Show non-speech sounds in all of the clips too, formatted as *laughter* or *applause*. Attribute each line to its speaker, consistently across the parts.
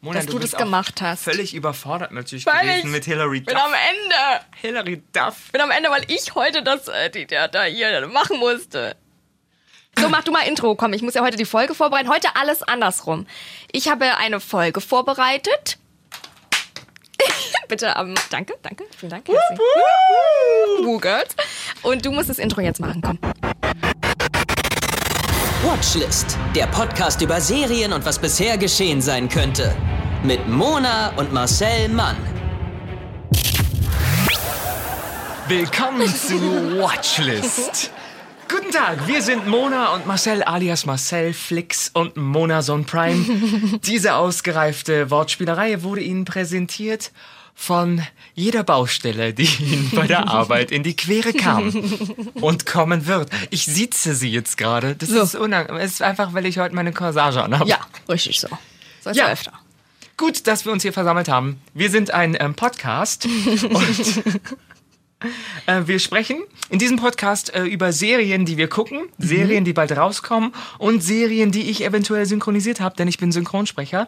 Speaker 1: Mona,
Speaker 2: dass du,
Speaker 1: bist
Speaker 2: das gemacht hast.
Speaker 1: Völlig überfordert natürlich
Speaker 2: Völlig.
Speaker 1: gewesen mit Hillary
Speaker 2: bin
Speaker 1: Duff.
Speaker 2: am Ende.
Speaker 1: Hillary Duff.
Speaker 2: Bin am Ende, weil ich heute das äh, die, der, da hier machen musste. So, mach du mal Intro. Komm, ich muss ja heute die Folge vorbereiten. Heute alles andersrum. Ich habe eine Folge vorbereitet. *laughs* Bitte, ähm, danke, danke, vielen Dank. Herzlich. Woo, Girls. Und du musst das Intro jetzt machen, komm.
Speaker 3: Watchlist, der Podcast über Serien und was bisher geschehen sein könnte. Mit Mona und Marcel Mann.
Speaker 1: Willkommen zu Watchlist. Guten Tag, wir sind Mona und Marcel alias Marcel Flix und Mona Son Prime. Diese ausgereifte Wortspielerei wurde Ihnen präsentiert von jeder Baustelle, die Ihnen bei der Arbeit in die Quere kam *laughs* und kommen wird. Ich sitze sie jetzt gerade. Das
Speaker 2: So.
Speaker 1: ist unangenehm. Es ist einfach, weil ich heute meine Corsage anhabe.
Speaker 2: Ja, richtig so. Sollst
Speaker 1: Ja.
Speaker 2: öfter.
Speaker 1: Gut, dass wir uns hier versammelt haben. Wir sind ein ähm, Podcast *laughs* und äh, wir sprechen in diesem Podcast äh, über Serien, die wir gucken, Serien, die bald rauskommen und Serien, die ich eventuell synchronisiert habe, denn ich bin Synchronsprecher.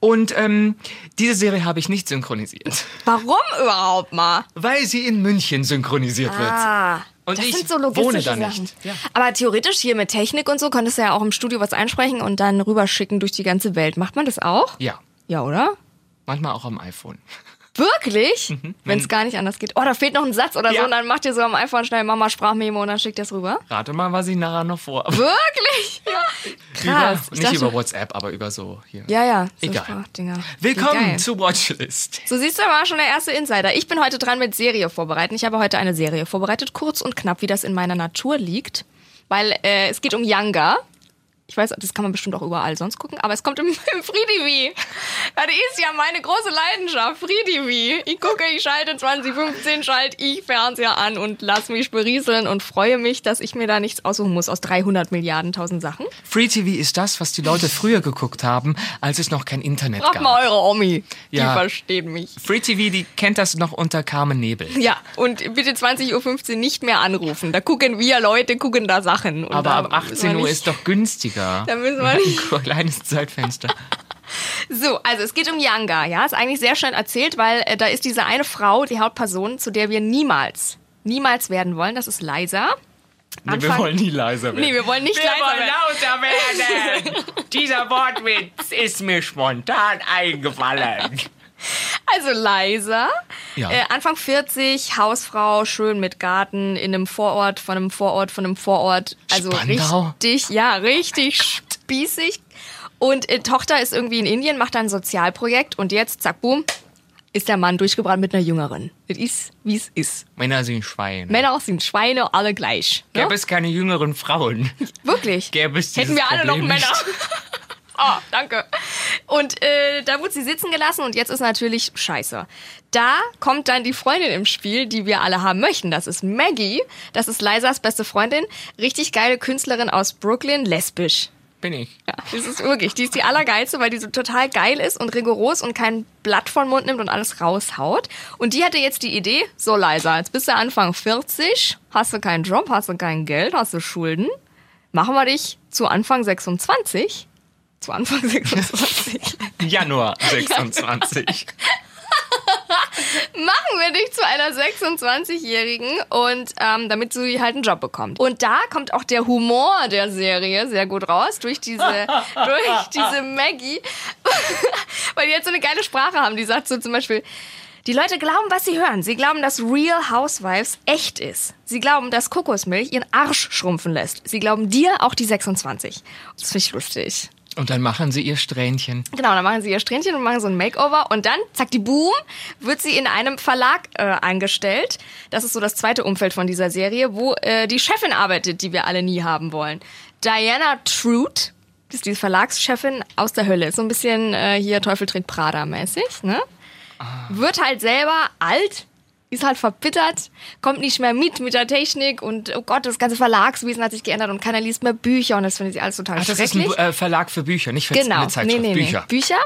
Speaker 1: Und ähm, diese Serie habe ich nicht synchronisiert,
Speaker 2: Warum überhaupt mal?
Speaker 1: weil sie in München synchronisiert wird.
Speaker 2: Ah,
Speaker 1: Und
Speaker 2: das
Speaker 1: ich
Speaker 2: sind so
Speaker 1: wohne da nicht. Ja.
Speaker 2: Aber theoretisch hier mit Technik und so könntest du ja auch im Studio was einsprechen und dann rüberschicken durch die ganze Welt. Macht man das auch?
Speaker 1: Ja,
Speaker 2: Ja, oder?
Speaker 1: manchmal auch am iPhone.
Speaker 2: Wirklich? Wenn es gar nicht anders geht. Oh, da fehlt noch ein Satz oder
Speaker 1: Mhm. Ja.
Speaker 2: so und dann macht ihr so am iPhone schnell Mama Sprachmemo und dann schickt ihr es rüber.
Speaker 1: Rate mal, was ich nachher noch vor.
Speaker 2: Wirklich? *laughs* Ja. Krass.
Speaker 1: Über,
Speaker 2: Ich
Speaker 1: nicht über WhatsApp, aber über so hier.
Speaker 2: Ja, ja. So
Speaker 1: Egal.
Speaker 2: Sprachdinger.
Speaker 1: Willkommen zu Watchlist.
Speaker 2: So siehst du, war schon der erste Insider. Ich bin heute dran mit Serie vorbereiten. Ich habe heute eine Serie vorbereitet, kurz und knapp, wie das in meiner Natur liegt. Weil äh, es geht um Younger. Ich weiß, das kann man bestimmt auch überall sonst gucken, aber es kommt im, *laughs* im FreeTV. Das ist ja meine große Leidenschaft, FreeTV. Ich gucke, ich schalte 2015, schalte ich Fernseher an und lass mich berieseln und freue mich, dass ich mir da nichts aussuchen muss aus 300 Milliarden tausend Sachen.
Speaker 1: Free TV ist das, was die Leute früher geguckt haben, als es noch kein Internet
Speaker 2: Fragt
Speaker 1: gab.
Speaker 2: mal eure Omi. Die
Speaker 1: Ja.
Speaker 2: versteht mich.
Speaker 1: Free TV, die kennt das noch unter Carmen Nebel.
Speaker 2: Ja, und bitte 20.15 Uhr nicht mehr anrufen. Da gucken wir Leute, gucken da Sachen.
Speaker 1: Aber ab 18
Speaker 2: müssen wir
Speaker 1: Uhr ist doch günstiger.
Speaker 2: Da müssen wir nicht.
Speaker 1: Ein *laughs* kleines Zeitfenster. *laughs*
Speaker 2: So, also es geht um Younger, ja. Ist eigentlich sehr schnell erzählt, weil äh, da ist diese eine Frau, die Hauptperson, zu der wir niemals, niemals werden wollen. Das ist Liza.
Speaker 1: Nee, wir
Speaker 2: Anfang-
Speaker 1: wollen nie leiser werden.
Speaker 2: Nee, wir wollen nicht leiser werden.
Speaker 1: lauter werden. *laughs* Dieser Wortwitz ist mir spontan eingefallen. *laughs*
Speaker 2: Also Liza,
Speaker 1: Ja.
Speaker 2: äh, Anfang 40, Hausfrau, schön mit Garten in einem Vorort, von einem Vorort, von einem Vorort. Also
Speaker 1: Spandau?
Speaker 2: richtig, ja, richtig spießig. Und äh, Tochter ist irgendwie in Indien, macht ein Sozialprojekt und jetzt, zack, boom, ist der Mann durchgebrannt mit einer Jüngeren. Es ist, wie es ist.
Speaker 1: Männer sind Schweine.
Speaker 2: Männer sind Schweine, alle gleich. Ne?
Speaker 1: Gäbe es keine jüngeren Frauen,
Speaker 2: Wirklich.
Speaker 1: gäbe es
Speaker 2: Hätten wir alle noch
Speaker 1: Problem
Speaker 2: Männer.
Speaker 1: Nicht.
Speaker 2: Oh, *laughs* danke. Und äh, da wurde sie sitzen gelassen und jetzt ist natürlich scheiße. Da kommt dann die Freundin im Spiel, die wir alle haben möchten. Das ist Maggie. Das ist Lisas beste Freundin. Richtig geile Künstlerin aus Brooklyn, lesbisch.
Speaker 1: Bin ich.
Speaker 2: Ja, das ist wirklich. Die ist die allergeilste, weil die so total geil ist und rigoros und kein Blatt von Mund nimmt und alles raushaut. Und die hatte jetzt die Idee, so Liza, jetzt bist du Anfang 40, hast du keinen Job, hast du kein Geld, hast du Schulden. Machen wir dich zu Anfang 26. Zu Anfang *laughs* 26.
Speaker 1: Januar *laughs* 26. *laughs*
Speaker 2: machen wir dich zu einer 26-Jährigen und ähm, damit sie halt einen Job bekommt. Und da kommt auch der Humor der Serie sehr gut raus durch diese durch diese Maggie, weil die jetzt so eine geile Sprache haben. Die sagt so zum Beispiel. Die Leute glauben, was sie hören. Sie glauben, dass Real Housewives echt ist. Sie glauben, dass Kokosmilch ihren Arsch schrumpfen lässt. Sie glauben dir auch die 26. Das finde ich lustig.
Speaker 1: Und dann machen sie ihr Strähnchen.
Speaker 2: Genau, dann machen sie ihr Strähnchen und machen so ein Makeover und dann, zack, die Boom, wird sie in einem Verlag äh, angestellt. Das ist so das zweite Umfeld von dieser Serie, wo äh, die Chefin arbeitet, die wir alle nie haben wollen. Diana Trude, ist die Verlagschefin aus der Hölle. Ist so ein bisschen äh, hier Teufel trägt Prada mäßig, ne? Wird halt selber alt, ist halt verbittert, kommt nicht mehr mit mit der Technik und oh Gott, das ganze Verlagswesen hat sich geändert und keiner liest mehr Bücher und das findet sie alles total
Speaker 1: Ach, das
Speaker 2: schrecklich.
Speaker 1: ist ein äh, Verlag für Bücher, nicht für
Speaker 2: Genau,
Speaker 1: eine Zeitschrift.
Speaker 2: nee, nee,
Speaker 1: Bücher.
Speaker 2: Nee. Bücher.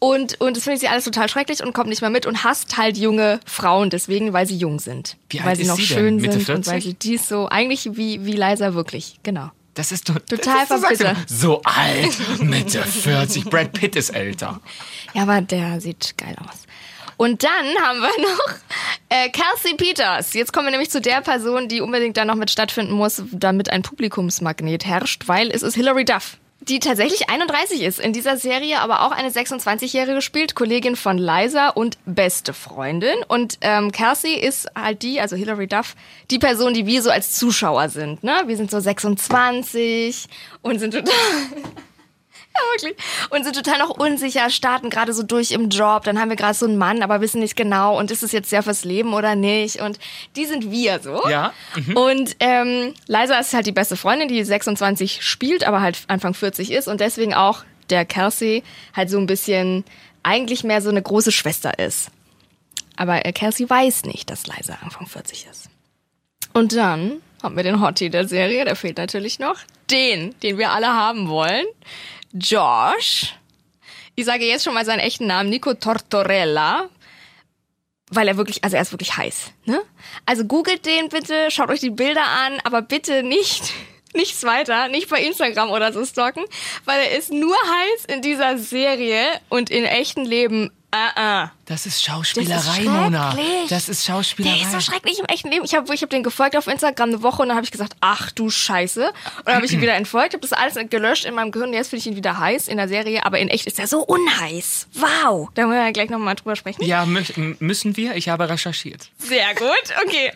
Speaker 2: Und, und das findet sie alles total schrecklich und kommt nicht mehr mit und hasst halt junge Frauen deswegen, weil sie jung sind.
Speaker 1: Wie
Speaker 2: weil sie noch
Speaker 1: sie
Speaker 2: schön sind und weil
Speaker 1: 40?
Speaker 2: sie dies so, eigentlich wie, wie Liza wirklich, genau.
Speaker 1: Das ist to
Speaker 2: Total
Speaker 1: das
Speaker 2: verbittert.
Speaker 1: So alt, Mitte 40. Brad Pitt ist älter.
Speaker 2: Ja, aber der sieht geil aus. Und dann haben wir *laughs* noch äh, Kelsey Peters. Jetzt kommen wir nämlich zu der Person, die unbedingt da noch mit stattfinden muss, damit ein Publikumsmagnet herrscht, weil es ist Hilary Duff. Die tatsächlich 31 ist, in dieser Serie aber auch eine 26-Jährige spielt, Kollegin von Liza und beste Freundin. Und ähm, Kelsey ist halt die, also Hilary Duff, die Person, die wir so als Zuschauer sind. Ne? Wir sind so 26 und sind total... *laughs* Ja, wirklich. Und sind total noch unsicher, starten gerade so durch im Job. Dann haben wir gerade so einen Mann, aber wissen nicht genau, und ist es jetzt sehr fürs Leben oder nicht? Und die sind wir so.
Speaker 1: Ja. Mhm.
Speaker 2: Und ähm, Liza ist halt die beste Freundin, die 26 spielt, aber halt Anfang 40 ist und deswegen auch der Kelsey halt so ein bisschen eigentlich mehr so eine große Schwester ist. Aber äh, Kelsey weiß nicht, dass Liza Anfang 40 ist. Und dann haben wir den Hottie der Serie, der fehlt natürlich noch. Den, den wir alle haben wollen. Josh. Ich sage jetzt schon mal seinen echten Namen, Nico Tortorella. Weil er wirklich, also er ist wirklich heiß, ne? Also googelt den bitte, schaut euch die Bilder an, aber bitte nicht, *laughs* nichts weiter, nicht bei Instagram oder so stalken, weil er ist nur heiß in dieser Serie und in echten Leben Uh -uh.
Speaker 1: Das ist Schauspielerei, Mona. Das ist Schauspielerei.
Speaker 2: Der ist so schrecklich im echten Leben. Ich habe ich hab den gefolgt auf Instagram eine Woche und dann habe ich gesagt, ach du Scheiße. Und dann habe ich ihn wieder entfolgt, habe das alles gelöscht in meinem Gehirn. Jetzt finde ich ihn wieder heiß in der Serie, aber in echt ist er so unheiß. Wow. Da müssen wir gleich nochmal drüber sprechen.
Speaker 1: Ja, müssen wir. Ich habe recherchiert.
Speaker 2: Sehr gut. Okay.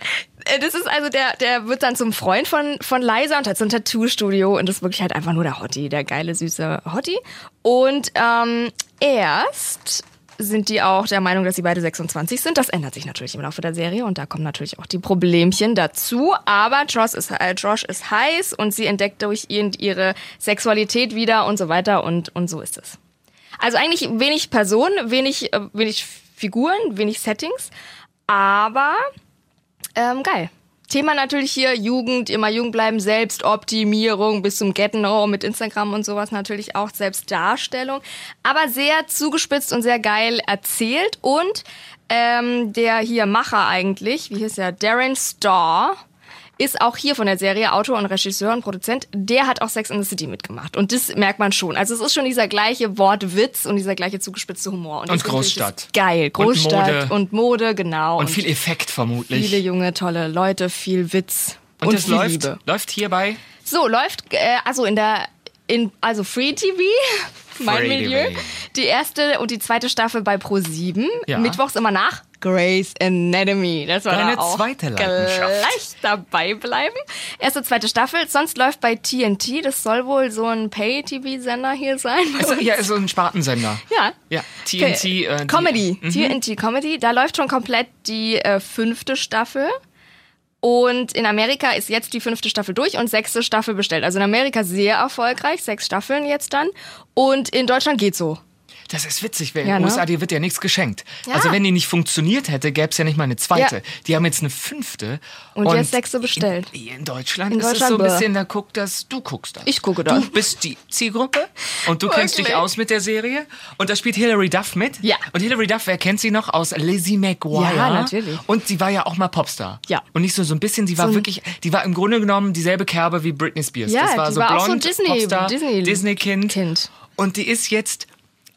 Speaker 2: Das ist also der, der wird dann zum Freund von, von Liza und hat so ein Tattoo-Studio und das ist wirklich halt einfach nur der Hottie, der geile, süße Hottie. Und ähm, erst sind die auch der Meinung, dass sie beide 26 sind. Das ändert sich natürlich im Laufe der Serie und da kommen natürlich auch die Problemchen dazu. Aber Josh ist, äh, Josh ist heiß und sie entdeckt durch ihn ihre Sexualität wieder und so weiter und, und so ist es. Also eigentlich wenig Personen, wenig, äh, wenig Figuren, wenig Settings, aber ähm, geil. Thema natürlich hier Jugend, immer jung bleiben, Selbstoptimierung bis zum Gettenrow mit Instagram und sowas natürlich auch Selbstdarstellung, aber sehr zugespitzt und sehr geil erzählt und ähm, der hier Macher eigentlich, wie hieß er, Darren Starr, ist auch hier von der Serie Autor und Regisseur und Produzent. Der hat auch Sex in the City mitgemacht. Und das merkt man schon. Also es ist schon dieser gleiche Wortwitz und dieser gleiche zugespitzte Humor.
Speaker 1: Und, und Großstadt.
Speaker 2: Geil. Großstadt und Mode. und Mode, genau.
Speaker 1: Und, und, viel Effekt vermutlich.
Speaker 2: Viele junge, tolle Leute, viel Witz.
Speaker 1: Und, und das läuft, Liebe. läuft hierbei?
Speaker 2: So, läuft, äh, also in der, in, also Free TV, *laughs* mein Milieu. Die erste und die zweite Staffel bei Pro7. Ja. Mittwochs immer nach Grey's Anatomy. Das war
Speaker 1: Deine
Speaker 2: auch
Speaker 1: zweite Leidenschaft.
Speaker 2: Gleich dabei bleiben. Erste, zweite Staffel. Sonst läuft bei TNT. Das soll wohl so ein Pay-TV-Sender hier sein.
Speaker 1: Also, ja, so ein Spartensender.
Speaker 2: Ja.
Speaker 1: Ja. TNT. Äh,
Speaker 2: Comedy. Mhm. TNT Comedy. Da läuft schon komplett die äh, fünfte Staffel. Und in Amerika ist jetzt die fünfte Staffel durch und sechste Staffel bestellt. Also in Amerika sehr erfolgreich, sechs Staffeln jetzt dann. Und in Deutschland geht so.
Speaker 1: Das ist witzig, weil ja, in den ne? USA, dir wird ja nichts geschenkt. Ja. Also wenn die nicht funktioniert hätte, gäbe es ja nicht mal eine zweite. Ja. Die haben jetzt eine fünfte.
Speaker 2: Und, und jetzt sechste bestellt.
Speaker 1: In, in Deutschland in ist Deutschland es so ein bisschen, da guckt das, du guckst das.
Speaker 2: Ich gucke das.
Speaker 1: Du bist die Zielgruppe und du kennst dich aus mit der Serie. Und da spielt Hilary Duff mit.
Speaker 2: Ja.
Speaker 1: Und Hilary Duff, wer kennt sie noch aus Lizzie McGuire?
Speaker 2: Ja, natürlich.
Speaker 1: Und sie war ja auch mal Popstar.
Speaker 2: Ja.
Speaker 1: Und nicht so, so ein bisschen, sie war so wirklich, die war im Grunde genommen dieselbe Kerbe wie Britney Spears.
Speaker 2: Ja,
Speaker 1: das war
Speaker 2: die
Speaker 1: so
Speaker 2: war
Speaker 1: blond,
Speaker 2: auch so Disney,
Speaker 1: Popstar,
Speaker 2: Disney,
Speaker 1: Disney-Kind.
Speaker 2: Kind.
Speaker 1: Und die ist jetzt,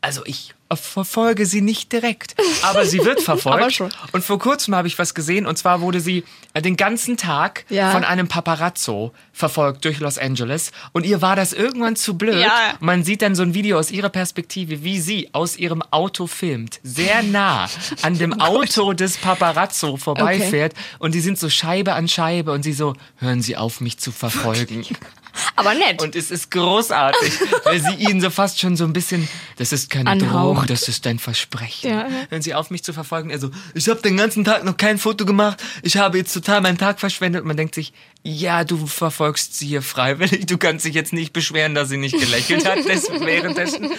Speaker 1: also ich verfolge sie nicht direkt, aber sie wird *laughs* verfolgt. Und vor kurzem habe ich was gesehen und zwar wurde sie äh, den ganzen Tag
Speaker 2: ja.
Speaker 1: von einem Paparazzo verfolgt durch Los Angeles und ihr war das irgendwann zu blöd.
Speaker 2: Ja.
Speaker 1: Man sieht dann so ein Video aus ihrer Perspektive, wie sie aus ihrem Auto filmt, sehr nah an dem *laughs* oh Auto des Paparazzo vorbeifährt okay. und die sind so Scheibe an Scheibe und sie so, hören Sie auf mich zu verfolgen. *laughs*
Speaker 2: Aber nett.
Speaker 1: Und es ist großartig, weil sie ihn so fast schon so ein bisschen, das ist keine
Speaker 2: Anhaucht.
Speaker 1: Drohung, das ist dein Versprechen.
Speaker 2: Ja.
Speaker 1: Wenn sie auf mich zu verfolgen, er so, ich habe den ganzen Tag noch kein Foto gemacht, ich habe jetzt total meinen Tag verschwendet und man denkt sich, ja, du verfolgst sie hier freiwillig, du kannst dich jetzt nicht beschweren, dass sie nicht gelächelt hat *laughs* währenddessen.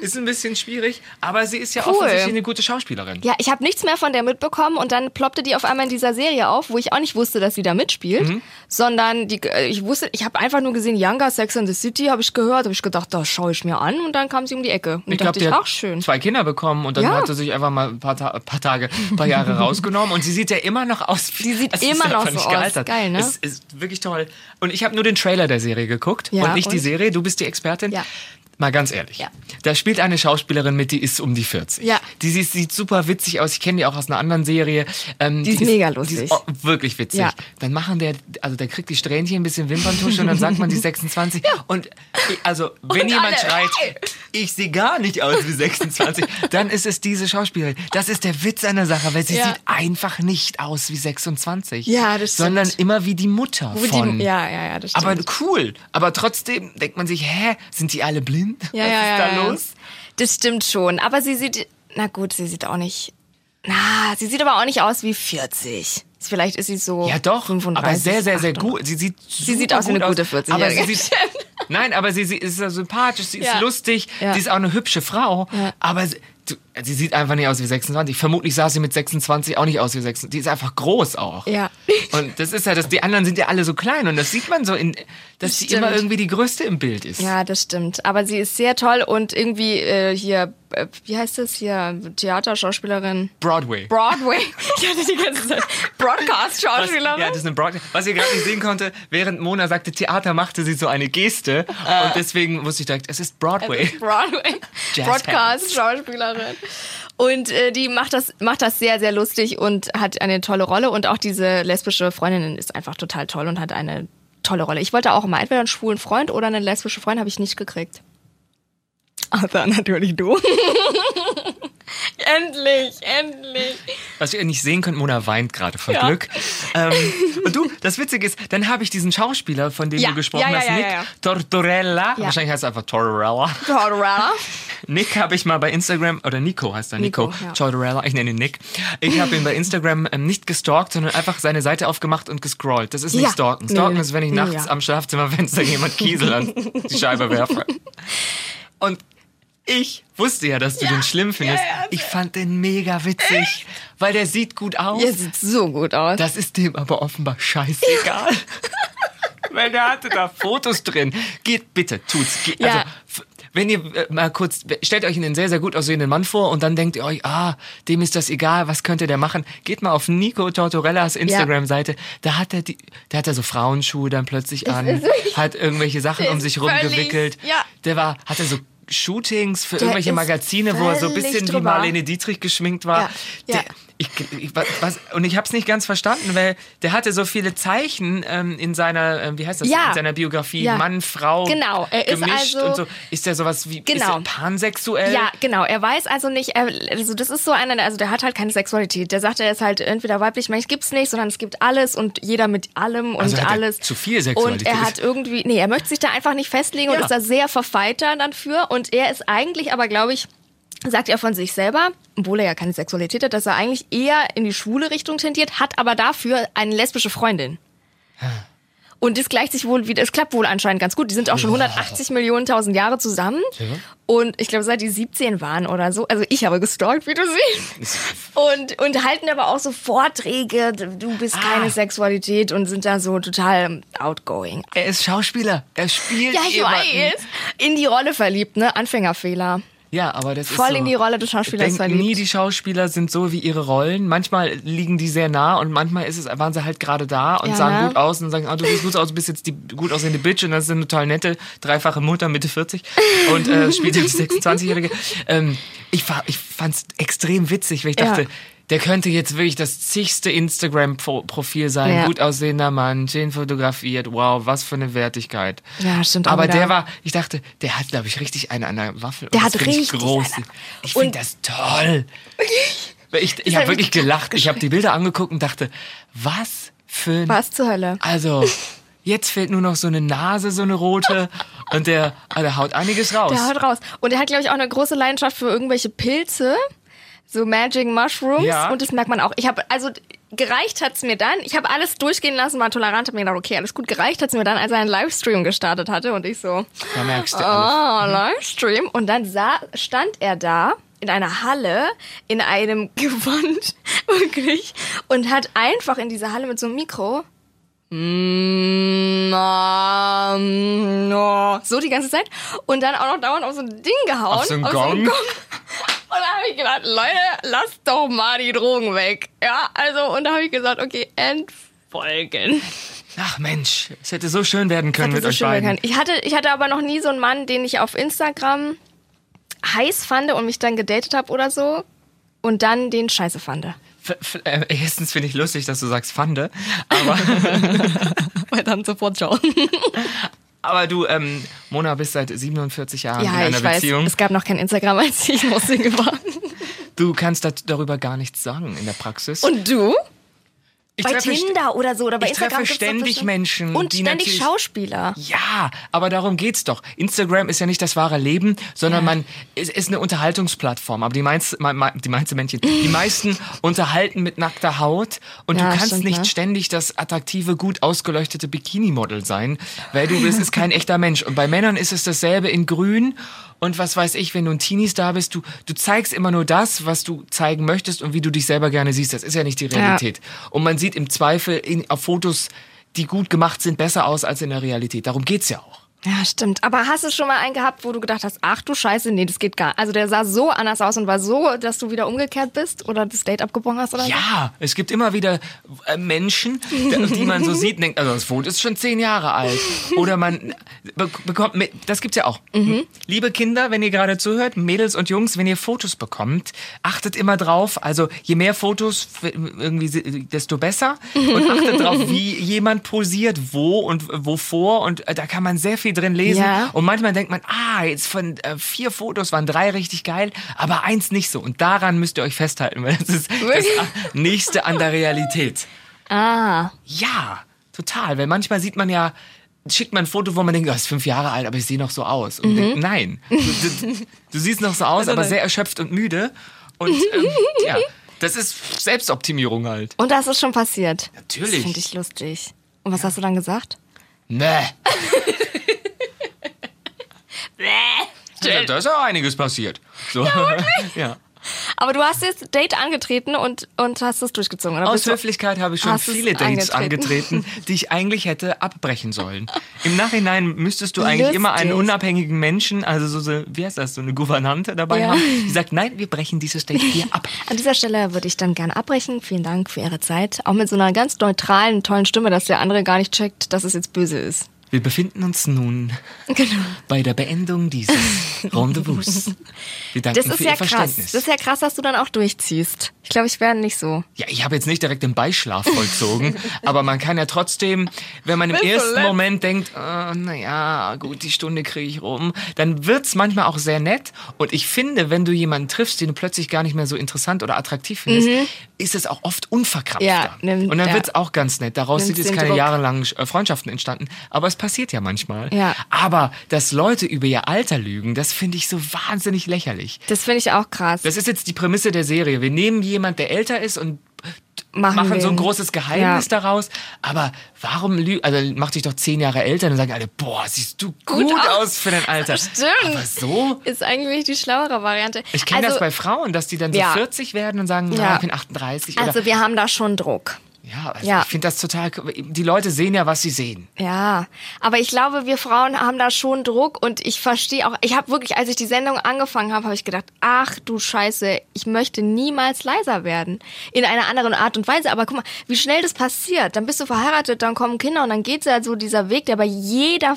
Speaker 1: Ist ein bisschen schwierig, aber sie ist ja
Speaker 2: Cool.
Speaker 1: offensichtlich eine gute Schauspielerin.
Speaker 2: Ja, ich habe nichts mehr von der mitbekommen und dann ploppte die auf einmal in dieser Serie auf, wo ich auch nicht wusste, dass sie da mitspielt,
Speaker 1: Mhm.
Speaker 2: sondern die, äh, ich wusste, ich habe einfach nur gesehen, Younger Sex and the City, habe ich gehört, habe ich gedacht, das schaue ich mir an und dann kam sie um die Ecke und
Speaker 1: Ich glaube,
Speaker 2: dachte
Speaker 1: die
Speaker 2: ich,
Speaker 1: hat
Speaker 2: ach schön.
Speaker 1: zwei Kinder bekommen und dann
Speaker 2: Ja.
Speaker 1: hat sie sich einfach mal ein paar, Ta paar Tage, ein paar Jahre *laughs* rausgenommen und sie sieht ja immer noch aus.
Speaker 2: Sie sieht
Speaker 1: es
Speaker 2: immer
Speaker 1: ist
Speaker 2: noch so
Speaker 1: nicht
Speaker 2: aus.
Speaker 1: gealtert.
Speaker 2: Geil, ne?
Speaker 1: Es ist wirklich toll. Und ich habe nur den Trailer der Serie geguckt
Speaker 2: Ja,
Speaker 1: und nicht die
Speaker 2: und?
Speaker 1: Serie. Du bist die Expertin.
Speaker 2: Ja.
Speaker 1: Mal ganz ehrlich.
Speaker 2: Ja.
Speaker 1: Da spielt eine Schauspielerin mit, die ist um die 40.
Speaker 2: Ja.
Speaker 1: Die sieht, sieht super witzig aus. Ich kenne die auch aus einer anderen Serie. Ähm,
Speaker 2: Die ist mega lustig.
Speaker 1: Die ist auch wirklich witzig.
Speaker 2: Ja.
Speaker 1: Dann machen der, also der kriegt die Strähnchen ein bisschen Wimperntusche und dann sagt man die *laughs* 26. Und *laughs* ich- also, wenn
Speaker 2: Und
Speaker 1: jemand
Speaker 2: alle,
Speaker 1: schreit, ich sehe gar nicht aus wie 26, dann ist es diese Schauspielerin. Das ist der Witz an der Sache, weil sie
Speaker 2: Ja.
Speaker 1: sieht einfach nicht aus wie 26.
Speaker 2: Ja, das stimmt.
Speaker 1: Sondern immer wie die Mutter
Speaker 2: Wo
Speaker 1: von.
Speaker 2: die, ja, ja, ja, das stimmt.
Speaker 1: Aber cool. Aber trotzdem denkt man sich, hä, sind die alle blind?
Speaker 2: Ja,
Speaker 1: Was
Speaker 2: ja,
Speaker 1: ist
Speaker 2: ja,
Speaker 1: da
Speaker 2: ja.
Speaker 1: los?
Speaker 2: Das stimmt schon. Aber sie sieht, na gut, sie sieht auch nicht, na, sie sieht aber auch nicht aus wie 40. Vielleicht ist sie so
Speaker 1: Ja, doch,
Speaker 2: 35,
Speaker 1: aber sehr, sehr, sehr
Speaker 2: 38.
Speaker 1: gut. Sie sieht,
Speaker 2: Sie sieht aus wie eine
Speaker 1: gut
Speaker 2: gute
Speaker 1: Aber
Speaker 2: 40-Jährige.
Speaker 1: sie sieht, *laughs* nein, aber sie, sie ist sympathisch, sie ist
Speaker 2: Ja.
Speaker 1: lustig,
Speaker 2: Ja.
Speaker 1: sie ist auch eine hübsche Frau.
Speaker 2: Ja.
Speaker 1: Aber sie, sie sieht einfach nicht aus wie 26. Vermutlich sah sie mit 26 auch nicht aus wie 26. Die ist einfach groß auch.
Speaker 2: Ja.
Speaker 1: Und das ist ja, das, die anderen sind ja alle so klein und das sieht man so, in, dass
Speaker 2: Das
Speaker 1: sie immer irgendwie die Größte im Bild ist.
Speaker 2: Ja, das stimmt. Aber sie ist sehr toll und irgendwie äh, hier, äh, wie heißt das hier, Theaterschauspielerin?
Speaker 1: Broadway.
Speaker 2: Broadway. Ich hatte die ganze Zeit Broadcast-Schauspielerin.
Speaker 1: ja, das ist eine Broadway. Was ihr gerade nicht sehen konnte, während Mona sagte Theater, machte sie so eine Geste. Und deswegen wusste ich direkt, es ist Broadway.
Speaker 2: Broadway.
Speaker 1: Jazz
Speaker 2: Broadcast-Schauspielerin. Und äh, die macht das, macht das sehr, sehr lustig und hat eine tolle Rolle. Und auch diese lesbische Freundin ist einfach total toll und hat eine tolle Rolle. Ich wollte auch immer entweder einen schwulen Freund oder eine lesbische Freundin, habe ich nicht gekriegt. Aber natürlich du. *laughs* endlich, endlich.
Speaker 1: Was ihr nicht sehen könnt, Mona weint gerade vor
Speaker 2: Ja.
Speaker 1: Glück. Ähm, *laughs* und du, das Witzige ist, dann habe ich diesen Schauspieler, von dem
Speaker 2: Ja,
Speaker 1: du gesprochen
Speaker 2: ja,
Speaker 1: hast, Nick. Tortorella. Wahrscheinlich heißt er einfach Tortorella.
Speaker 2: Tortorella. *laughs*
Speaker 1: Nick habe ich mal bei Instagram, oder Nico heißt er, Nico,
Speaker 2: Nico.
Speaker 1: Tortorella, ich nenne ihn Nick. Ich habe ihn bei Instagram ähm, nicht gestalkt, sondern einfach seine Seite aufgemacht und gescrollt. Das ist nicht stalken. Stalken ist, wenn ich nachts am Schlafzimmerfenster jemand Kiesel an die Scheibe werfe. Und ich wusste ja, dass du
Speaker 2: Ja.
Speaker 1: den schlimm findest.
Speaker 2: Ja, ja,
Speaker 1: ich fand den mega witzig, weil der sieht gut aus.
Speaker 2: Ihr sieht so gut aus.
Speaker 1: Das ist dem aber offenbar scheißegal. *laughs* Weil der hatte da Fotos drin. Geht bitte, tut's. Geht,
Speaker 2: Ja.
Speaker 1: Also, wenn ihr äh, mal kurz, stellt euch einen sehr, sehr gut aussehenden Mann vor und dann denkt ihr euch, ah, dem ist das egal, was könnte der machen? Geht mal auf Nico Tortorellas Instagram-Seite. Da hat er die, da hat er so Frauenschuhe dann plötzlich an, hat irgendwelche Sachen
Speaker 2: Der
Speaker 1: um sich rumgewickelt.
Speaker 2: ja.
Speaker 1: Der war, hat er so Shootings für irgendwelche Magazine, wo er so ein bisschen wie. Marlene Dietrich geschminkt war.
Speaker 2: Ja.
Speaker 1: Der, ich, ich, was, und ich habe es nicht ganz verstanden, weil der hatte so viele Zeichen ähm, in seiner, ähm, wie heißt das,
Speaker 2: Ja.
Speaker 1: in seiner Biografie,
Speaker 2: Ja.
Speaker 1: Mann, Frau,
Speaker 2: Genau, er ist
Speaker 1: gemischt
Speaker 2: also-
Speaker 1: und so. Ist der sowas wie,
Speaker 2: Genau.
Speaker 1: pansexuell?
Speaker 2: Ja, genau. Er weiß also nicht, er, also das ist so einer, also der hat halt keine Sexualität. Der sagt, er ist halt entweder weiblich, manchmal gibt's nicht, sondern es gibt alles und jeder mit allem und
Speaker 1: Also
Speaker 2: alles.
Speaker 1: zu viel
Speaker 2: Und
Speaker 1: Sexualität.
Speaker 2: er hat irgendwie, nee, er möchte sich da einfach nicht festlegen und
Speaker 1: Ja.
Speaker 2: ist da sehr verfeiter dann für. Und er ist eigentlich aber, glaube ich, sagt er von sich selber, obwohl er ja keine Sexualität hat, dass er eigentlich eher in die schwule Richtung tendiert, hat aber dafür eine lesbische Freundin. Und das gleicht sich wohl wieder, es klappt wohl anscheinend ganz gut. Die sind auch schon 180 Millionen tausend Jahre zusammen. Und ich glaube, seit die 17 waren oder so. Also ich habe gestalkt, wie du siehst. *laughs* Und, und halten aber auch so Vorträge, du bist keine
Speaker 1: Ah.
Speaker 2: Sexualität und sind da so total outgoing.
Speaker 1: Er ist Schauspieler. Er spielt
Speaker 2: Ja, ich
Speaker 1: jemanden.
Speaker 2: weiß. In die Rolle verliebt, ne? Anfängerfehler.
Speaker 1: Ja, aber das ist
Speaker 2: Voll
Speaker 1: so.
Speaker 2: in die Rolle des Schauspielers verliebt.
Speaker 1: nie, die Schauspieler sind so wie ihre Rollen. Manchmal liegen die sehr nah und manchmal ist es, waren sie halt gerade da und
Speaker 2: Ja,
Speaker 1: sahen
Speaker 2: ne?
Speaker 1: gut aus und sagen, ah, du siehst gut aus, du bist jetzt die gut aussehende Bitch und das ist eine total nette, dreifache Mutter, Mitte 40 und äh, spielt jetzt die *laughs* 26-Jährige. Ähm, ich, ich fand's extrem witzig, weil ich
Speaker 2: Ja.
Speaker 1: dachte, der könnte jetzt wirklich das zigste Instagram-Profil sein.
Speaker 2: Ja.
Speaker 1: Gut aussehender Mann, schön fotografiert. Wow, was für eine Wertigkeit.
Speaker 2: Ja, stimmt auch
Speaker 1: Aber
Speaker 2: wieder.
Speaker 1: der war, ich dachte, der hat, glaube ich, richtig eine an der Waffel.
Speaker 2: Der hat
Speaker 1: ich
Speaker 2: richtig
Speaker 1: groß.
Speaker 2: eine.
Speaker 1: Ich finde das toll. Ich, ich habe
Speaker 2: halt
Speaker 1: wirklich
Speaker 2: wirklich
Speaker 1: gelacht. Ich habe die Bilder angeguckt und dachte, was für ein...
Speaker 2: Was zur Hölle?
Speaker 1: Also, jetzt fehlt nur noch so eine Nase, so eine rote. Und der, ah, der haut einiges raus.
Speaker 2: Der haut raus. Und er hat, glaube ich, auch eine große Leidenschaft für irgendwelche Pilze. So Magic Mushrooms.
Speaker 1: Ja.
Speaker 2: Und das merkt man auch. Ich habe, also gereicht hat's mir dann. Ich habe alles durchgehen lassen, war tolerant, habe mir gedacht, okay, alles gut. Gereicht hat's mir dann, als er einen Livestream gestartet hatte. Und ich so,
Speaker 1: da merkst du
Speaker 2: ah, *laughs* Livestream. Und dann sah, stand er da in einer Halle, in einem *laughs* Gewand, wirklich, und hat einfach in dieser Halle mit so einem Mikro. So die ganze Zeit. Und dann auch noch dauernd auf so ein Ding gehauen.
Speaker 1: Auf so einen Gong? *laughs*
Speaker 2: Und da habe ich gedacht, Leute, lasst doch mal die Drogen weg. Ja, also, und da habe ich gesagt, okay, entfolgen.
Speaker 1: Ach Mensch, es hätte so schön werden können mit
Speaker 2: so
Speaker 1: euch beiden.
Speaker 2: Ich hatte, ich hatte aber noch nie so einen Mann, den ich auf Instagram heiß fand und mich dann gedatet habe oder so und dann den scheiße fand.
Speaker 1: Äh, erstens finde ich lustig, dass du sagst Fande, aber, *laughs*
Speaker 2: Weil dann sofort schauen.
Speaker 1: aber du, ähm, Mona, bist seit 47 Jahren in
Speaker 2: Ja,
Speaker 1: einer
Speaker 2: ich weiß.
Speaker 1: Beziehung.
Speaker 2: Es gab noch kein Instagram, *laughs* als ich Single war.
Speaker 1: Du kannst darüber gar nichts sagen in der Praxis.
Speaker 2: Und du?
Speaker 1: Ich
Speaker 2: bei
Speaker 1: treffe
Speaker 2: Tinder oder so oder bei
Speaker 1: ich
Speaker 2: Instagram
Speaker 1: treffe
Speaker 2: gibt's doch
Speaker 1: ständig Menschen,
Speaker 2: und ständig Schauspieler.
Speaker 1: Ja, aber darum geht's doch. Instagram ist ja nicht das wahre Leben, sondern man ist, ist eine Unterhaltungsplattform. Aber die meisten, die meisten Männchen, die meisten *laughs* unterhalten mit nackter Haut und
Speaker 2: Ja,
Speaker 1: du kannst
Speaker 2: stimmt,
Speaker 1: nicht
Speaker 2: ne?
Speaker 1: ständig das attraktive, gut ausgeleuchtete Bikini-Model sein, weil du bist ist *laughs* kein echter Mensch. Und bei Männern ist es dasselbe in Grün. Und was weiß ich, wenn du ein Teenies da bist, du, du zeigst immer nur das, was du zeigen möchtest und wie du dich selber gerne siehst. Das ist ja nicht die Realität. Und man sieht im Zweifel in, auf Fotos, die gut gemacht sind, besser aus als in der Realität. Darum geht's ja auch.
Speaker 2: Ja, stimmt. Aber hast du schon mal einen gehabt, wo du gedacht hast, ach du Scheiße, nee, das geht gar nicht. Also der sah so anders aus und war so, dass du wieder umgekehrt bist oder das Date abgebrochen hast oder so?
Speaker 1: Ja, es gibt immer wieder äh, Menschen, die man so *laughs* sieht, und denkt, also das Foto ist schon zehn Jahre alt. Oder man be bekommt, das gibt's ja auch. Liebe Kinder, wenn ihr gerade zuhört, Mädels und Jungs, wenn ihr Fotos bekommt, achtet immer drauf. Also je mehr Fotos irgendwie, desto besser. Und achtet drauf, *laughs* wie jemand posiert, wo und wovor. Und äh, da kann man sehr viel drin lesen.
Speaker 2: Ja.
Speaker 1: Und manchmal denkt man, ah, jetzt von äh, vier Fotos waren drei richtig geil, aber eins nicht so. Und daran müsst ihr euch festhalten, weil das ist das nächste an der Realität.
Speaker 2: Ah,
Speaker 1: Ja, total. Weil manchmal sieht man ja, schickt man ein Foto, wo man denkt, oh, ist fünf Jahre alt, aber ich sehe noch so aus. Und denkt, nein, du, du, du siehst noch so aus, aber sehr erschöpft und müde. Und ähm, ja, das ist Selbstoptimierung halt.
Speaker 2: und das ist schon passiert.
Speaker 1: Natürlich.
Speaker 2: Das finde ich lustig. Und was hast du dann gesagt?
Speaker 1: Nee. *laughs* Ja, da ist ja einiges passiert. So. *laughs* Ja,
Speaker 2: Aber du hast jetzt Date angetreten und, und hast es durchgezogen, oder?
Speaker 1: Aus Höflichkeit habe ich schon viele Dates
Speaker 2: angetreten?
Speaker 1: angetreten, die ich eigentlich hätte abbrechen sollen. Im Nachhinein müsstest du eigentlich immer einen
Speaker 2: Lustig.
Speaker 1: unabhängigen Menschen, also so, so wie heißt das, so eine Gouvernante dabei
Speaker 2: Ja.
Speaker 1: haben, die sagt, nein, wir brechen dieses Date hier ab. *laughs*
Speaker 2: An dieser Stelle würde ich dann gerne abbrechen. Vielen Dank für Ihre Zeit. Auch mit so einer ganz neutralen, tollen Stimme, dass der andere gar nicht checkt, dass es jetzt böse ist.
Speaker 1: Wir befinden uns nun *laughs*
Speaker 2: Genau.
Speaker 1: bei der Beendung dieses *laughs* Rendezvous. Wir danken
Speaker 2: Das ist
Speaker 1: für
Speaker 2: ja
Speaker 1: Ihr
Speaker 2: krass.
Speaker 1: Verständnis.
Speaker 2: Das ist ja krass, dass du dann auch durchziehst. Ich glaube, ich wäre nicht so.
Speaker 1: Ja, ich habe jetzt nicht direkt den Beischlaf vollzogen, *laughs* aber man kann ja trotzdem, wenn man im ersten? Moment denkt, äh, naja, gut, die Stunde kriege ich rum, dann wird's manchmal auch sehr nett. Und ich finde, wenn du jemanden triffst, den du plötzlich gar nicht mehr so interessant oder attraktiv findest, ist es auch oft unverkrampfter.
Speaker 2: Mhm. Ja, nimmt-
Speaker 1: Und dann
Speaker 2: ja.
Speaker 1: wird's auch ganz nett. Daraus sind jetzt keine
Speaker 2: Druck.
Speaker 1: jahrelangen äh, Freundschaften entstanden. Aber es passiert ja manchmal.
Speaker 2: Ja.
Speaker 1: Aber dass Leute über ihr Alter lügen, das finde ich so wahnsinnig lächerlich.
Speaker 2: Das finde ich auch krass.
Speaker 1: Das ist jetzt die Prämisse der Serie. Wir nehmen jemand, der älter ist und
Speaker 2: Machen
Speaker 1: machen, so ein großes Geheimnis
Speaker 2: Ja.
Speaker 1: daraus. Aber warum lügen? Also mach dich doch zehn Jahre älter und dann sagen alle, boah, siehst du gut,
Speaker 2: Gut aus.
Speaker 1: aus für dein Alter.
Speaker 2: Stimmt.
Speaker 1: Aber so?
Speaker 2: ist eigentlich die schlauere Variante.
Speaker 1: Ich kenne
Speaker 2: also,
Speaker 1: das bei Frauen, dass die dann so
Speaker 2: Ja.
Speaker 1: 40 werden und sagen,
Speaker 2: Ja.
Speaker 1: ich bin 38.
Speaker 2: Also wir haben da schon Druck.
Speaker 1: Ja, also
Speaker 2: ja.
Speaker 1: ich finde das total. Die Leute sehen ja, was sie sehen.
Speaker 2: Ja, aber ich glaube, wir Frauen haben da schon Druck und ich verstehe auch, ich habe wirklich, als ich die Sendung angefangen habe, habe ich gedacht, ach du Scheiße, ich möchte niemals leiser werden. In einer anderen Art und Weise. Aber guck mal, wie schnell das passiert. Dann bist du verheiratet, dann kommen Kinder und dann geht ja so dieser Weg, der bei jeder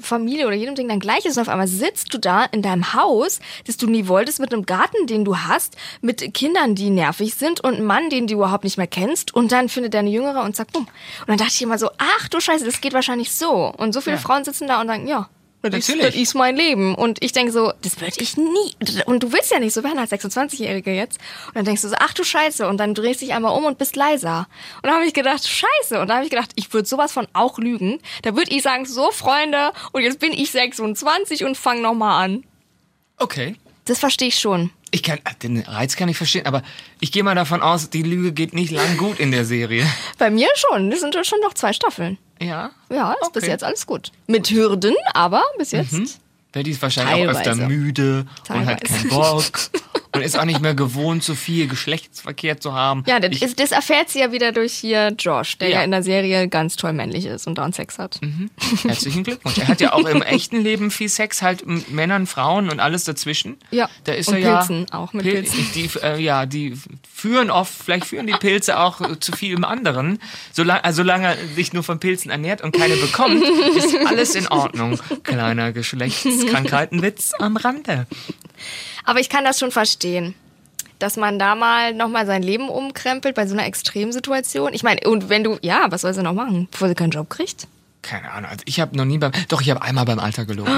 Speaker 2: Familie oder jedem Ding dann gleich ist. Und auf einmal sitzt du da in deinem Haus, das du nie wolltest, mit einem Garten, den du hast, mit Kindern, die nervig sind und einem Mann, den du überhaupt nicht mehr kennst. Und dann findet deine Jüngere und zack, bumm. Und dann dachte ich immer so, ach du Scheiße, das geht wahrscheinlich so. Und so viele
Speaker 1: Ja.
Speaker 2: Frauen sitzen da und sagen, ja. Das ist,
Speaker 1: Natürlich.
Speaker 2: das ist mein Leben. Und ich denke so, das würde ich nie. Und du willst ja nicht so werden als 26-Jährige jetzt. Und dann denkst du so, ach du Scheiße. Und dann drehst dich einmal um und bist leiser. Und dann habe ich gedacht, Scheiße. Und dann habe ich gedacht, ich würde sowas von auch lügen. Da würde ich sagen, so Freunde, und jetzt bin ich 26 und fang nochmal an.
Speaker 1: Okay.
Speaker 2: Das verstehe ich schon.
Speaker 1: Ich kann, ah, den Reiz kann ich verstehen, aber ich gehe mal davon aus, die Lüge geht nicht lang gut in der Serie. *laughs*
Speaker 2: Bei mir schon. Das sind schon noch zwei Staffeln.
Speaker 1: Ja?
Speaker 2: Ja, ist bis
Speaker 1: Okay.
Speaker 2: jetzt alles gut. Mit Hürden, aber bis jetzt.
Speaker 1: Weil die ist wahrscheinlich auch öfter
Speaker 2: Teilweise.
Speaker 1: müde und hat
Speaker 2: Teilweise.
Speaker 1: keinen Bock *laughs* und ist auch nicht mehr gewohnt, so viel Geschlechtsverkehr zu haben.
Speaker 2: Ja, das,
Speaker 1: ich,
Speaker 2: ist, das erfährt sie ja wieder durch hier Josh, der ja.
Speaker 1: Ja.
Speaker 2: in der Serie ganz toll männlich ist und dauernd Sex hat. *laughs*
Speaker 1: Herzlichen Glückwunsch. Er hat ja auch im echten Leben viel Sex, halt mit Männern, Frauen und alles dazwischen.
Speaker 2: Ja.
Speaker 1: Da ist
Speaker 2: Und
Speaker 1: er ja.
Speaker 2: Pilzen, auch mit
Speaker 1: Pil-
Speaker 2: Pilzen.
Speaker 1: Die, äh, ja, die führen oft, vielleicht führen die Pilze auch zu vielem anderen. Solange, also solange er sich nur von Pilzen ernährt und keine bekommt, ist alles in Ordnung. *laughs* Kleiner Geschlechtskrankheitenwitz am Rande.
Speaker 2: Aber ich kann das schon verstehen. Dass man da mal nochmal sein Leben umkrempelt bei so einer Extremsituation. Ich meine, und wenn du, ja, was soll sie noch machen, bevor sie keinen Job kriegt?
Speaker 1: Keine Ahnung. Also ich habe noch nie beim. Doch, ich habe einmal beim Alter gelogen.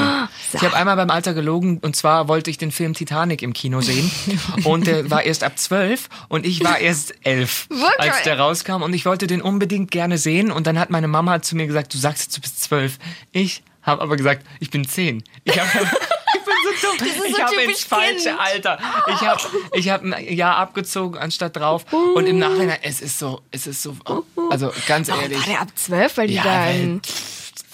Speaker 1: Ich
Speaker 2: sag.
Speaker 1: habe einmal beim Alter gelogen und zwar wollte ich den Film Titanic im Kino sehen. *laughs* und der war erst ab zwölf und ich war erst elf,
Speaker 2: Wirklich?
Speaker 1: als der rauskam. Und ich wollte den unbedingt gerne sehen. Und dann hat meine Mama zu mir gesagt, du sagst du bist zwölf. Ich habe aber gesagt, ich bin zehn. Ich habe. *laughs* Dumm.
Speaker 2: ist
Speaker 1: ich
Speaker 2: so
Speaker 1: habe ins falsche
Speaker 2: Kind.
Speaker 1: Alter. Ich habe ich hab ein Jahr abgezogen anstatt drauf. Und im Nachhinein, es ist so, es ist so, also ganz
Speaker 2: Warum
Speaker 1: ehrlich.
Speaker 2: war der ab zwölf, weil die
Speaker 1: Ja,
Speaker 2: da
Speaker 1: weil,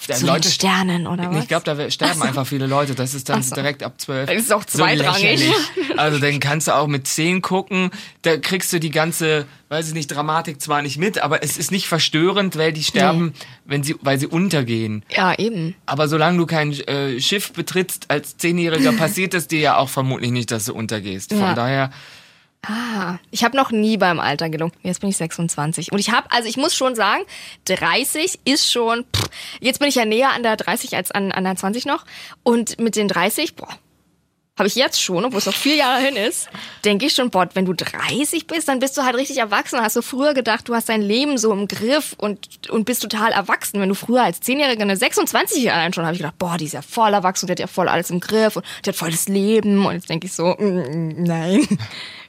Speaker 2: zu den Sternen oder was?
Speaker 1: ich glaube, da sterben einfach viele Leute. Das ist dann
Speaker 2: so.
Speaker 1: direkt ab 12.
Speaker 2: Das ist auch
Speaker 1: So
Speaker 2: zweitrangig.
Speaker 1: lächerlich. also dann kannst du auch mit 10 gucken. Da kriegst du die ganze, weiß ich nicht, Dramatik zwar nicht mit, aber es ist nicht verstörend, weil die sterben, wenn sie, weil sie untergehen.
Speaker 2: ja, eben.
Speaker 1: Aber solange du kein äh, Schiff betrittst als Zehnjähriger, *laughs* passiert es dir ja auch vermutlich nicht, dass du untergehst. Von
Speaker 2: Ja.
Speaker 1: daher,
Speaker 2: Ah, ich habe noch nie beim Alter gelungen. Jetzt bin ich 26. Und ich habe, also ich muss schon sagen, 30 ist schon, pff, jetzt bin ich ja näher an der 30 als an, an der 20 noch. Und mit den 30, boah, habe ich jetzt schon, obwohl es noch vier Jahre hin ist, denke ich schon, boah, wenn du 30 bist, dann bist du halt richtig erwachsen. Hast du früher gedacht, du hast dein Leben so im Griff und, und bist total erwachsen. Wenn du früher als 10-Jährige eine 26-Jährige allein schon, habe ich gedacht, boah, die ist ja voll erwachsen, die hat ja voll alles im Griff und die hat voll das Leben. Und jetzt denke ich so, mm, mm, nein,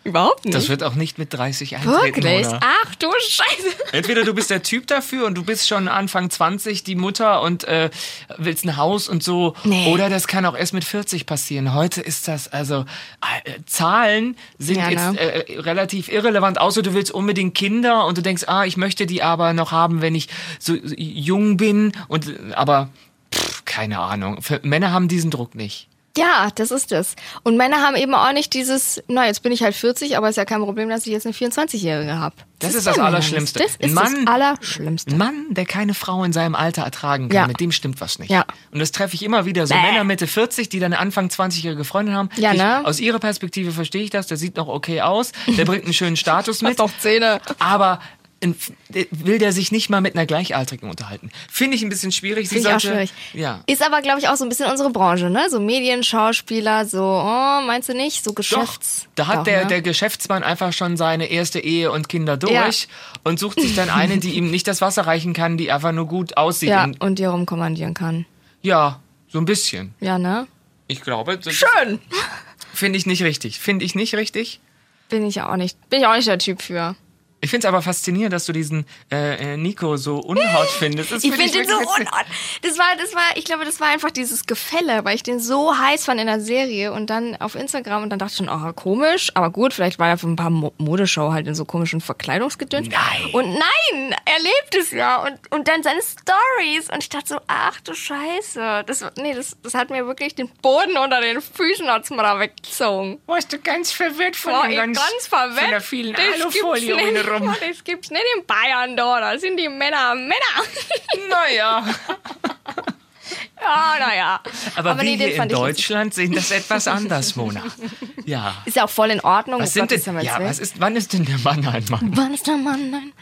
Speaker 2: überhaupt nicht.
Speaker 1: das wird auch nicht mit 30 eintreten.
Speaker 2: Wirklich?
Speaker 1: Mona.
Speaker 2: Ach du Scheiße.
Speaker 1: Entweder du bist der Typ dafür und du bist schon Anfang 20 die Mutter und äh, willst ein Haus und so.
Speaker 2: Nee.
Speaker 1: Oder das kann auch erst mit 40 passieren. Heute ist das, also äh, Zahlen sind
Speaker 2: Ja,
Speaker 1: jetzt
Speaker 2: ne?
Speaker 1: äh, relativ irrelevant, außer du willst unbedingt Kinder und du denkst, ah, ich möchte die aber noch haben, wenn ich so so jung bin. Und aber pff, keine Ahnung. Für, Männer haben diesen Druck nicht.
Speaker 2: Ja, das ist es. Und Männer haben eben auch nicht dieses, na, jetzt bin ich halt 40, aber ist ja kein Problem, dass ich jetzt eine 24-Jährige habe.
Speaker 1: Das ist das Allerschlimmste.
Speaker 2: Das
Speaker 1: Ein
Speaker 2: ist
Speaker 1: Mann-
Speaker 2: das Allerschlimmste.
Speaker 1: Ein Mann, der keine Frau in seinem Alter ertragen kann,
Speaker 2: Ja.
Speaker 1: mit dem stimmt was nicht.
Speaker 2: Ja.
Speaker 1: Und das treffe ich immer wieder. So
Speaker 2: Bäh.
Speaker 1: Männer Mitte 40, die dann Anfang 20-jährige Freundin haben.
Speaker 2: Ja,
Speaker 1: ich,
Speaker 2: ne?
Speaker 1: Aus ihrer Perspektive verstehe ich das. Der sieht noch okay aus. Der bringt einen schönen Status *laughs* mit.
Speaker 2: doch Zähne.
Speaker 1: Aber will der sich nicht mal mit einer Gleichaltrigen unterhalten. Finde ich ein bisschen schwierig.
Speaker 2: Finde ich auch
Speaker 1: sollte-
Speaker 2: schwierig.
Speaker 1: Ja.
Speaker 2: Ist aber, glaube ich, auch so ein bisschen unsere Branche, ne? So Medien, Schauspieler, so, oh, meinst du nicht? So
Speaker 1: Doch,
Speaker 2: Geschäfts.
Speaker 1: da hat
Speaker 2: Doch,
Speaker 1: der,
Speaker 2: ne?
Speaker 1: der Geschäftsmann einfach schon seine erste Ehe und Kinder durch
Speaker 2: Ja.
Speaker 1: und sucht sich dann eine, die ihm nicht das Wasser reichen kann, die einfach nur gut aussieht.
Speaker 2: Ja,
Speaker 1: Und,
Speaker 2: und die rumkommandieren kann.
Speaker 1: ja, so ein bisschen.
Speaker 2: Ja, ne?
Speaker 1: Ich glaube,
Speaker 2: Schön.
Speaker 1: finde ich nicht richtig. Finde ich nicht richtig.
Speaker 2: Bin ich auch nicht. Bin ich auch nicht der Typ für.
Speaker 1: Ich finde es aber faszinierend, dass du diesen äh, äh, Nico so unhot *laughs* findest. Das
Speaker 2: Ich
Speaker 1: find
Speaker 2: finde den so
Speaker 1: wirklich witzig.
Speaker 2: unart. Das war, das war, ich glaube, das war einfach dieses Gefälle, weil ich den so heiß fand in der Serie und dann auf Instagram und dann dachte ich schon, oh, komisch, aber gut, vielleicht war er für ein paar Mo Modeshow halt in so komischen Verkleidungsgedöns.
Speaker 1: Nein.
Speaker 2: Und nein, er lebt es ja und, und dann seine Stories und ich dachte so, ach du Scheiße, das, nee, das, das hat mir wirklich den Boden unter den Füßen hat's mir da weggezogen.
Speaker 1: Warst du ganz verwirrt von,
Speaker 2: Boah,
Speaker 1: ganz,
Speaker 2: ganz verwirrt.
Speaker 1: von der vielen Alufolie um rum.
Speaker 2: Das gibt's nicht in Bayern da, da sind die Männer Männer. *laughs*
Speaker 1: Naja,
Speaker 2: Ja, naja.
Speaker 1: aber, wir
Speaker 2: nee, den
Speaker 1: hier in. Deutschland sehen das etwas anders, Mona. Ja.
Speaker 2: Ist ja auch voll in Ordnung.
Speaker 1: Was
Speaker 2: Oh
Speaker 1: sind
Speaker 2: Gott,
Speaker 1: denn,
Speaker 2: ja
Speaker 1: ja, was ist, wann ist denn der Mann ein Mann?
Speaker 2: Wann ist der Mann? Nein.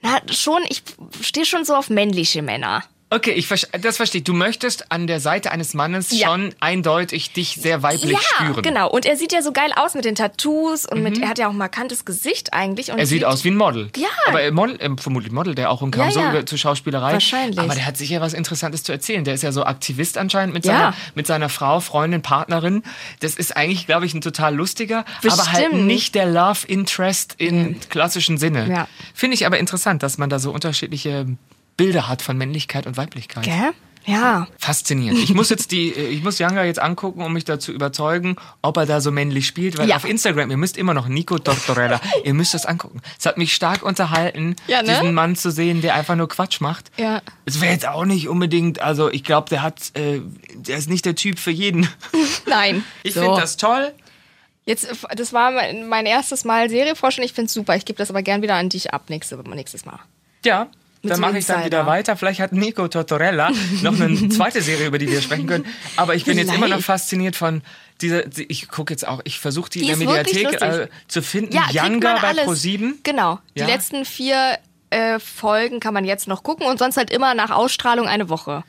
Speaker 2: Na, schon, ich stehe schon so auf männliche Männer.
Speaker 1: Okay, ich verste- das verstehe ich. Du möchtest an der Seite eines Mannes
Speaker 2: Ja.
Speaker 1: schon eindeutig dich sehr weiblich
Speaker 2: ja,
Speaker 1: spüren. Mhm.
Speaker 2: genau. Und er sieht ja so geil aus mit den Tattoos und mit, er hat ja auch ein markantes Gesicht eigentlich.
Speaker 1: Er sieht aus wie ein Model.
Speaker 2: Ja.
Speaker 1: Aber er Model, äh, vermutlich Model, der auch und kam
Speaker 2: Ja,
Speaker 1: so
Speaker 2: ja.
Speaker 1: über, zur Schauspielerei.
Speaker 2: Wahrscheinlich.
Speaker 1: Aber der hat sicher was Interessantes zu erzählen. Der ist ja so Aktivist anscheinend mit,
Speaker 2: Ja.
Speaker 1: seiner, mit seiner Frau, Freundin, Partnerin. Das ist eigentlich, glaube ich, ein total lustiger, aber halt
Speaker 2: Bestimmt.
Speaker 1: nicht der Love Interest im klassischen Sinne.
Speaker 2: Ja.
Speaker 1: Finde ich aber interessant, dass man da so unterschiedliche Bilder hat von Männlichkeit und Weiblichkeit.
Speaker 2: Gell? Ja.
Speaker 1: Faszinierend. Ich muss jetzt die, äh, ich muss Younger jetzt angucken, um mich dazu überzeugen, ob er da so männlich spielt, weil
Speaker 2: Ja.
Speaker 1: auf Instagram, ihr müsst immer noch Nico Tortorella, *laughs* ihr müsst das angucken. Es hat mich stark unterhalten,
Speaker 2: Ja, ne?
Speaker 1: diesen Mann zu sehen, der einfach nur Quatsch macht.
Speaker 2: Ja.
Speaker 1: Es wäre jetzt auch nicht unbedingt, also ich glaube, der hat, äh, der ist nicht der Typ für jeden. *laughs*
Speaker 2: Nein.
Speaker 1: Ich
Speaker 2: So.
Speaker 1: finde das toll.
Speaker 2: Jetzt, das war mein, erstes Mal Serie vorstellen. Ich finde es super. Ich gebe das aber gern wieder an dich ab nächste, nächstes Mal.
Speaker 1: Ja. Dann
Speaker 2: so
Speaker 1: mache ich dann wieder weiter. Vielleicht hat Nico Tortorella noch eine *laughs* zweite Serie, über die wir sprechen können. Aber ich bin jetzt immer noch
Speaker 2: Vielleicht.
Speaker 1: fasziniert von diese, die, ich gucke jetzt auch, ich versuche die,
Speaker 2: Die
Speaker 1: in der Mediathek äh, zu finden.
Speaker 2: Ja,
Speaker 1: Younger bei
Speaker 2: alles.
Speaker 1: Pro7.
Speaker 2: Genau. Die
Speaker 1: Ja?
Speaker 2: letzten vier äh, Folgen kann man jetzt noch gucken und sonst halt immer nach Ausstrahlung eine Woche.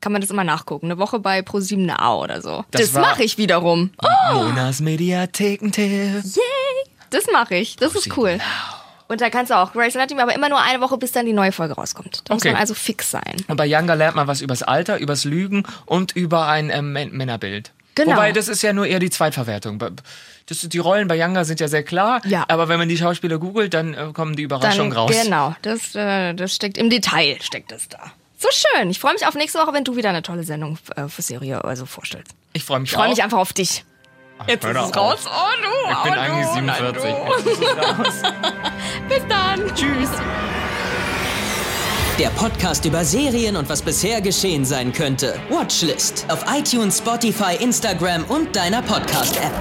Speaker 2: Kann man das immer nachgucken. Eine Woche bei Pro7 Now oder so.
Speaker 1: Das
Speaker 2: Das, mache ich wiederum. Oh,
Speaker 1: Monas Mediathekentipp.
Speaker 2: das mache ich. Das ist
Speaker 1: ProSieben
Speaker 2: cool.
Speaker 1: Now.
Speaker 2: Und da kannst du auch Grey's Anatomy, aber immer nur eine Woche, bis dann die neue Folge rauskommt. Da muss
Speaker 1: Okay.
Speaker 2: man also fix sein.
Speaker 1: Und bei Younger lernt man was übers Alter, übers Lügen und über ein ähm, Män- Männerbild.
Speaker 2: Genau.
Speaker 1: Wobei, das ist ja nur eher die Zweitverwertung. Das, die Rollen bei Younger sind ja sehr klar,
Speaker 2: Ja.
Speaker 1: aber wenn man die Schauspieler googelt, dann äh, kommen die Überraschungen
Speaker 2: Dann,
Speaker 1: raus.
Speaker 2: Genau, das, äh, das steckt im Detail, steckt das da. So schön. Ich freue mich auf nächste Woche, wenn du wieder eine tolle Sendung äh, für Serie also vorstellst.
Speaker 1: Ich freue mich
Speaker 2: Ich freue
Speaker 1: auch.
Speaker 2: mich einfach auf dich. Jetzt
Speaker 1: hör
Speaker 2: ist es raus.
Speaker 1: auf.
Speaker 2: Oh du,
Speaker 1: Ich
Speaker 2: oh
Speaker 1: bin
Speaker 2: du,
Speaker 1: eigentlich
Speaker 2: nein,
Speaker 1: 47.
Speaker 2: du.
Speaker 1: Jetzt ist es raus. *laughs*
Speaker 2: Bis dann. Tschüss.
Speaker 3: Der Podcast über Serien und was bisher geschehen sein könnte. Watchlist auf iTunes, Spotify, Instagram und deiner Podcast-App.